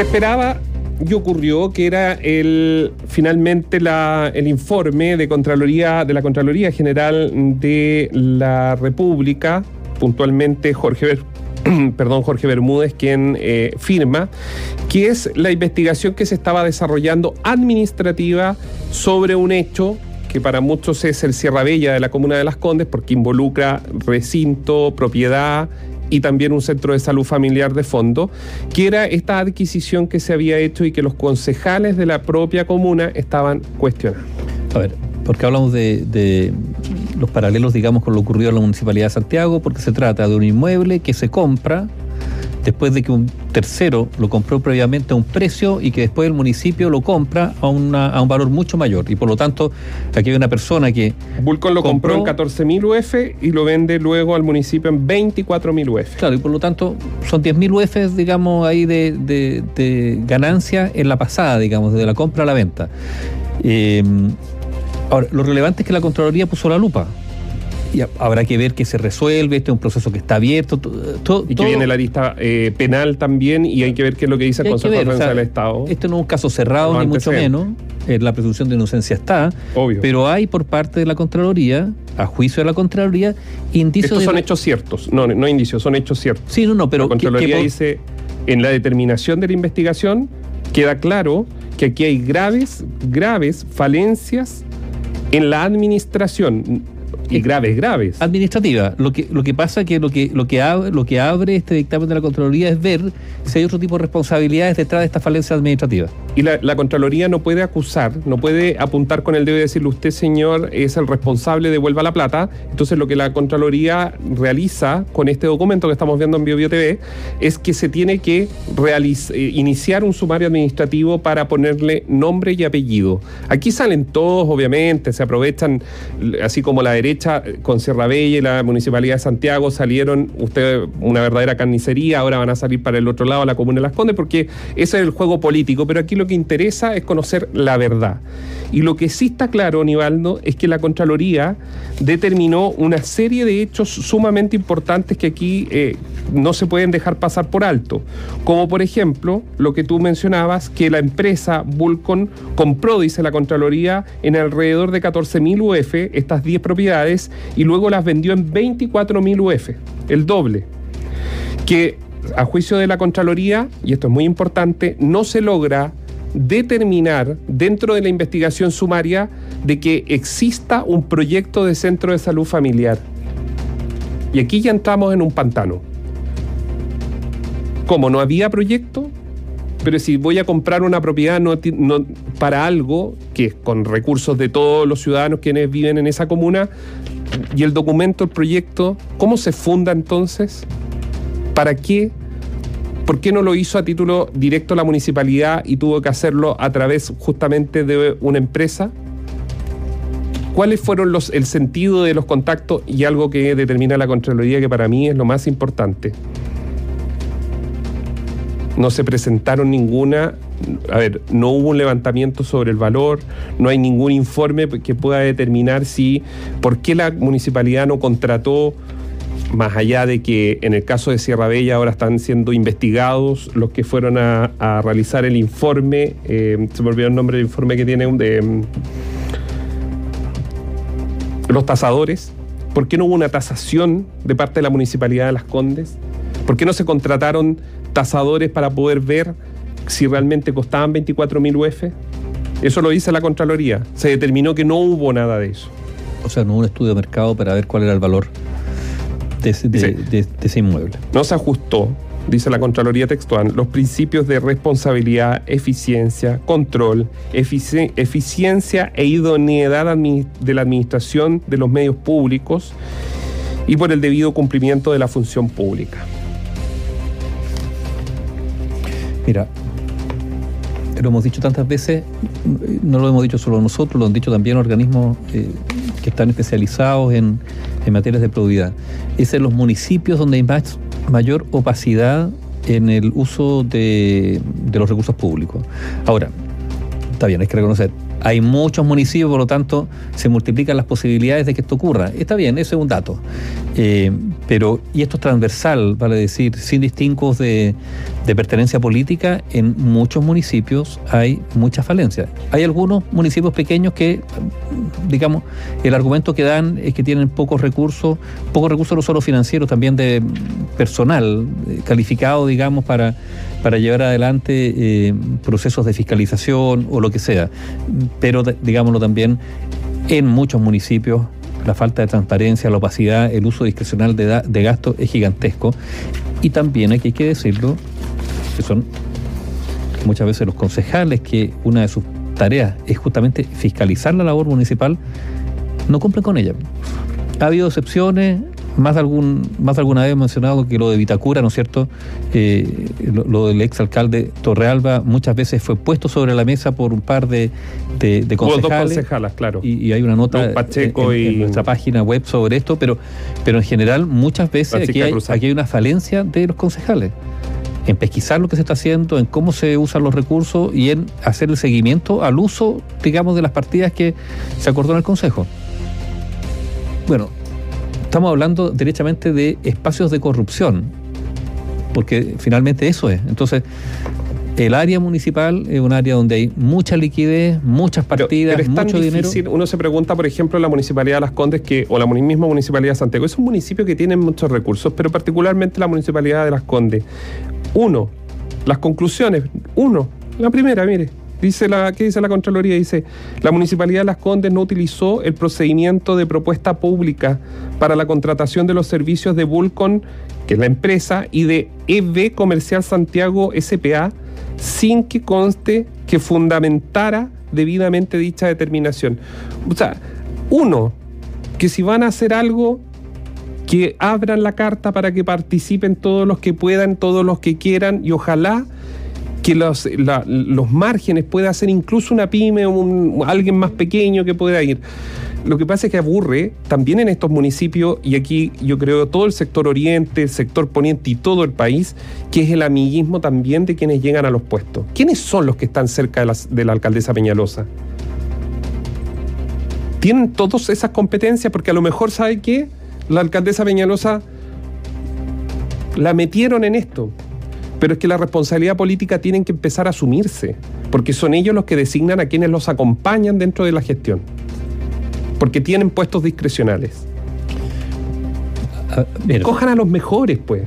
Se esperaba y ocurrió que era el finalmente la, el informe de Contraloría de la Contraloría General de la República, puntualmente Jorge perdón, Jorge Bermúdez, quien eh, firma, que es la investigación que se estaba desarrollando administrativa sobre un hecho que para muchos es el Sierra Bella de la Comuna de Las Condes, porque involucra recinto, propiedad y también un centro de salud familiar de fondo, que era esta adquisición que se había hecho y que los concejales de la propia comuna estaban cuestionando. A ver, porque hablamos de, los paralelos, digamos, con lo ocurrido en la Municipalidad de Santiago, porque se trata de un inmueble que se compra después de que un tercero lo compró previamente a un precio y que después el municipio lo compra a, una, a un valor mucho mayor. Y por lo tanto, aquí hay una persona que Vulcon lo compró, Compró- en 14.000 UF y lo vende luego al municipio en 24.000 UF. Claro, y por lo tanto son 10.000 UF, digamos, ahí de, de- de ganancia en la pasada, digamos, desde la compra a la venta. Eh, ahora, lo relevante es que la Contraloría puso la lupa. Y ha- habrá que ver que se resuelve, este es un proceso que está abierto. to- to- Y que todo- viene la lista eh, penal también y hay que ver qué es lo que dice el Consejo de o Defensa sea, del Estado. Este no es un caso cerrado, ni mucho menos. Eh, la presunción de inocencia está. Obvio. Pero hay por parte de la Contraloría, a juicio de la Contraloría, indicios Estos de. son hechos ciertos, no, no indicios, son hechos ciertos. Sí, no, no, pero. la que- que Contraloría dice, en la determinación de la investigación, queda claro que aquí hay graves, graves falencias en la administración. Y graves, graves. administrativa. Lo que, lo que pasa que lo que, lo que abre, lo que abre este dictamen de la Contraloría es ver si hay otro tipo de responsabilidades detrás de esta falencia administrativa. Y la, Contraloría no puede acusar, no puede apuntar con el dedo y decirle usted, señor, es el responsable, devuelva la plata. Entonces lo que la Contraloría realiza con este documento que estamos viendo en BioBio TV es que se tiene que eh, iniciar un sumario administrativo para ponerle nombre y apellido. Aquí salen todos, obviamente, se aprovechan, así como la derecha eh, con Sierra Bella y la Municipalidad de Santiago salieron, usted, una verdadera carnicería, ahora van a salir para el otro lado, la Comuna de Las Condes, porque ese es el juego político, pero aquí lo interesa es conocer la verdad. Y lo que sí está claro, Nivaldo, es que la Contraloría determinó una serie de hechos sumamente importantes que aquí eh, no se pueden dejar pasar por alto. Como por ejemplo, lo que tú mencionabas, que la empresa Vulcon compró, dice la Contraloría, en alrededor de 14.000 UF estas 10 propiedades y luego las vendió en 24.000 UF, el doble. Que a juicio de la Contraloría, y esto es muy importante, no se logra determinar dentro de la investigación sumaria de que exista un proyecto de centro de salud familiar. Y aquí ya entramos en un pantano. Como no había proyecto, pero si voy a comprar una propiedad no, para algo que es con recursos de todos los ciudadanos quienes viven en esa comuna, y el documento, el proyecto, ¿cómo se funda entonces? ¿Para qué? ¿Por qué no lo hizo a título directo la municipalidad y tuvo que hacerlo a través justamente de una empresa? ¿Cuáles fueron los, el sentido de los contactos y algo que determina la Contraloría que para mí es lo más importante? No se presentaron ninguna, a ver, no hubo un levantamiento sobre el valor, no hay ningún informe que pueda determinar si, por qué la municipalidad no contrató más allá de que en el caso de Sierra Bella ahora están siendo investigados los que fueron a, realizar el informe, eh, se me olvidó el nombre del informe que tiene de mm, los tasadores, ¿por qué no hubo una tasación de parte de la Municipalidad de Las Condes? ¿Por qué no se contrataron tasadores para poder ver si realmente costaban 24 mil UF? Eso lo dice la Contraloría. Se determinó que no hubo nada de eso. O sea, no hubo un estudio de mercado para ver cuál era el valor de ese, de- Sí. de- de ese inmueble. no se ajustó, dice la Contraloría textual, los principios de responsabilidad, eficiencia, control, efici- eficiencia e idoneidad de la administración de los medios públicos y por el debido cumplimiento de la función pública. Mira, lo hemos dicho tantas veces, no lo hemos dicho solo nosotros, lo han dicho también organismos eh, que están especializados en, en materias de probidad. Es en los municipios donde hay más, mayor opacidad en el uso de, de los recursos públicos. Ahora, está bien, hay que reconocer, Hay muchos municipios, por lo tanto, se multiplican las posibilidades de que esto ocurra. Está bien, ese es un dato. Eh, pero, y esto es transversal, vale decir, sin distingos de, de pertenencia política, en muchos municipios hay muchas falencias. Hay algunos municipios pequeños que, digamos, el argumento que dan es que tienen pocos recursos, pocos recursos no solo financieros, también de personal eh, calificado, digamos, para, para llevar adelante eh, procesos de fiscalización o lo que sea. Pero, digámoslo también, en muchos municipios la falta de transparencia, la opacidad, el uso discrecional de, de gasto es gigantesco. Y también hay que decirlo, que son muchas veces los concejales que una de sus tareas es justamente fiscalizar la labor municipal, no cumplen con ella. Ha habido excepciones, más de, algún, más alguna vez he mencionado que lo de Vitacura, ¿no es cierto? Eh, lo, del exalcalde Torrealba muchas veces fue puesto sobre la mesa por un par de, de, de concejales. concejalas, claro. Y, hay una nota en, nuestra página web sobre esto, pero, pero en general muchas veces aquí hay, aquí hay una falencia de los concejales en pesquisar lo que se está haciendo, en cómo se usan los recursos y en hacer el seguimiento al uso, digamos, de las partidas que se acordó en el Consejo. Bueno, estamos hablando derechamente de espacios de corrupción, porque finalmente eso es. Entonces, el área municipal es un área donde hay mucha liquidez, muchas partidas, pero, es mucho difícil. Uno se pregunta, por ejemplo, la municipalidad de Las Condes que, o la misma municipalidad de Santiago, es un municipio que tiene muchos recursos, pero particularmente la municipalidad de Las Condes. Uno, las conclusiones. Uno, la primera, mire. Dice la, ¿Qué dice la Contraloría? Dice, la Municipalidad de Las Condes no utilizó el procedimiento de propuesta pública para la contratación de los servicios de Vulcon, que es la empresa, y de EB Comercial Santiago SPA, sin que conste que fundamentara debidamente dicha determinación. O sea, uno, que si van a hacer algo, que abran la carta para que participen todos los que puedan, todos los que quieran y ojalá que los, los márgenes pueda ser incluso una pyme o alguien más pequeño que pueda ir. Lo que pasa es que aburre también en estos municipios, y aquí yo creo todo el sector oriente, el sector poniente y todo el país, que es el amiguismo también de quienes llegan a los puestos. ¿Quiénes son los que están cerca de, de la alcaldesa Peñalosa? ¿Tienen todas esas competencias? Porque a lo mejor, ¿sabe qué? la alcaldesa Peñalosa la metieron en esto. Pero es que la responsabilidad política tienen que empezar a asumirse, porque son ellos los que designan a quienes los acompañan dentro de la gestión, porque tienen puestos discrecionales. Cojan a los mejores, pues.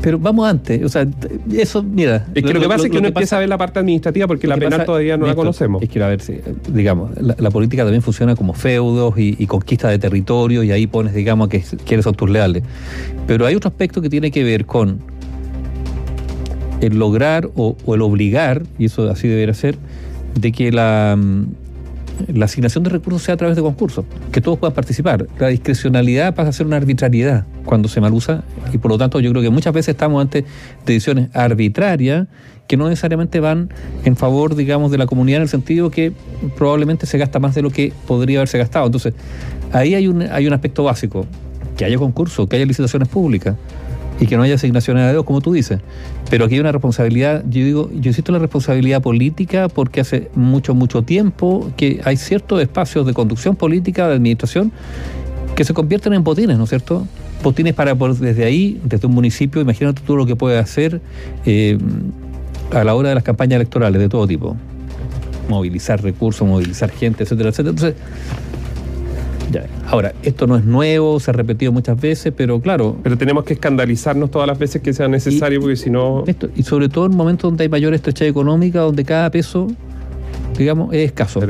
Pero vamos antes, o sea, eso, mira. Es que lo, que pasa es que uno empieza a ver la parte administrativa porque la penal todavía no la conocemos. Es que, a ver, digamos, la, política también funciona como feudos y, conquista de territorio y ahí pones, digamos, que quieres son tus leales. Pero hay otro aspecto que tiene que ver con el lograr o, o el obligar, y eso así debería ser, de que la, la asignación de recursos sea a través de concursos, que todos puedan participar. La discrecionalidad pasa a ser una arbitrariedad cuando se mal usa y por lo tanto yo creo que muchas veces estamos ante decisiones arbitrarias que no necesariamente van en favor, digamos, de la comunidad en el sentido que probablemente se gasta más de lo que podría haberse gastado. Entonces, ahí hay un, hay un aspecto básico, que haya concursos, que haya licitaciones públicas y que no haya asignaciones de dedos, como tú dices. Pero aquí hay una responsabilidad, yo digo, yo insisto en la responsabilidad política porque hace mucho, mucho tiempo que hay ciertos espacios de conducción política, de administración, que se convierten en botines, ¿no es cierto? Botines para desde ahí, desde un municipio, imagínate tú lo que puede hacer eh, a la hora de las campañas electorales de todo tipo. Movilizar recursos, movilizar gente, etcétera, etcétera. Entonces, Ahora, esto no es nuevo, se ha repetido muchas veces, pero claro. Pero tenemos que escandalizarnos todas las veces que sea necesario, porque si no. y sobre todo en momentos donde hay mayor estrechez económica, donde cada peso, digamos, es escaso.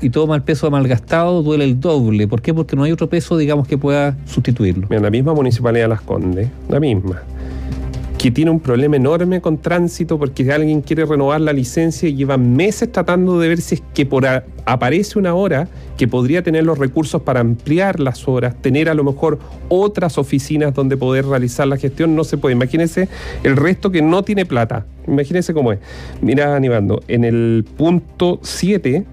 y todo mal peso malgastado duele el doble. ¿Por qué? Porque no hay otro peso, digamos, que pueda sustituirlo. Mira, la misma municipalidad de Las Condes, la misma que tiene un problema enorme con tránsito porque alguien quiere renovar la licencia y lleva meses tratando de ver si es que por aparece una hora que podría tener los recursos para ampliar las horas, tener a lo mejor otras oficinas donde poder realizar la gestión, no se puede. Imagínense el resto que no tiene plata. Imagínense cómo es. Mira, Anibando, en el punto 7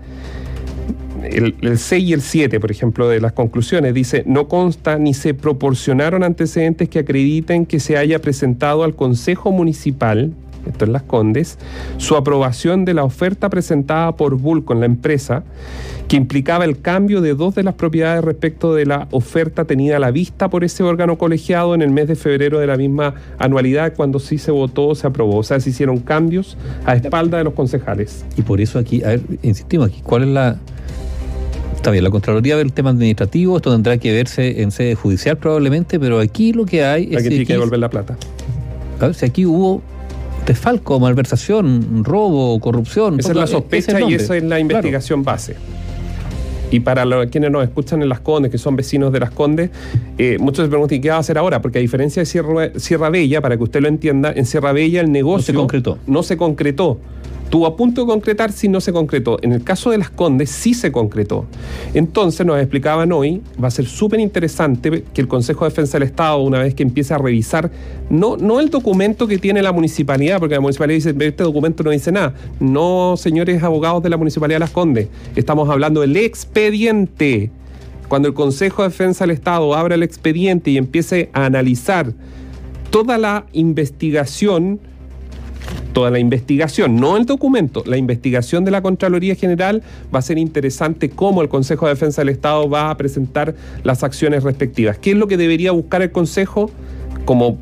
el, 6 y el 7, por ejemplo, de las conclusiones, dice, no consta ni se proporcionaron antecedentes que acrediten que se haya presentado al Consejo Municipal esto es Las Condes, su aprobación de la oferta presentada por Vulco la empresa, que implicaba el cambio de dos de las propiedades respecto de la oferta tenida a la vista por ese órgano colegiado en el mes de febrero de la misma anualidad, cuando sí se votó, se aprobó. O sea, se hicieron cambios a espalda de los concejales. Y por eso aquí, a ver, insistimos aquí, ¿cuál es la Está bien, la Contraloría ve el tema administrativo, esto tendrá que verse en sede judicial probablemente, pero aquí lo que hay es. Aquí tiene que devolver la plata. A ver, si aquí hubo desfalco, malversación, robo, corrupción. Esa es la sospecha y esa es la investigación base. Y para los, quienes nos escuchan en Las Condes, que son vecinos de Las Condes, eh, muchos se preguntan, ¿qué va a hacer ahora? Porque a diferencia de Sierra, Sierra Bella, para que usted lo entienda, en Sierra Bella el negocio... No se concretó. No se concretó. Tuvo a punto de concretar si no se concretó. En el caso de las Condes sí se concretó. Entonces nos explicaban hoy, va a ser súper interesante que el Consejo de Defensa del Estado, una vez que empiece a revisar, no, no el documento que tiene la municipalidad, porque la municipalidad dice, este documento no dice nada. No, señores abogados de la Municipalidad de Las Condes, estamos hablando del expediente. Cuando el Consejo de Defensa del Estado abra el expediente y empiece a analizar toda la investigación, toda la investigación, no el documento, la investigación de la Contraloría General va a ser interesante cómo el Consejo de Defensa del Estado va a presentar las acciones respectivas. ¿Qué es lo que debería buscar el Consejo como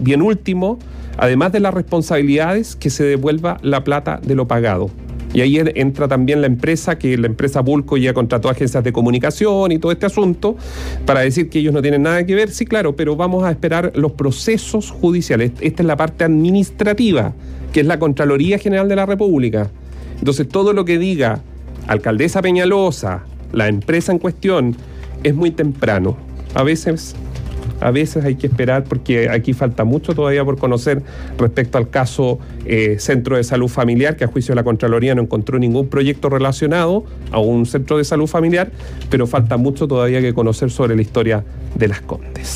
bien último? Además de las responsabilidades, que se devuelva la plata de lo pagado. Y ahí entra también la empresa, que la empresa Bulco ya contrató agencias de comunicación y todo este asunto, para decir que ellos no tienen nada que ver. Sí, claro, pero vamos a esperar los procesos judiciales. Esta es la parte administrativa que es la Contraloría General de la República. Entonces, todo lo que diga alcaldesa Peñalosa, la empresa en cuestión, es muy temprano. A veces, a veces hay que esperar porque aquí falta mucho todavía por conocer respecto al caso eh, Centro de Salud Familiar, que a juicio de la Contraloría no encontró ningún proyecto relacionado a un centro de salud familiar, pero falta mucho todavía que conocer sobre la historia de las Condes.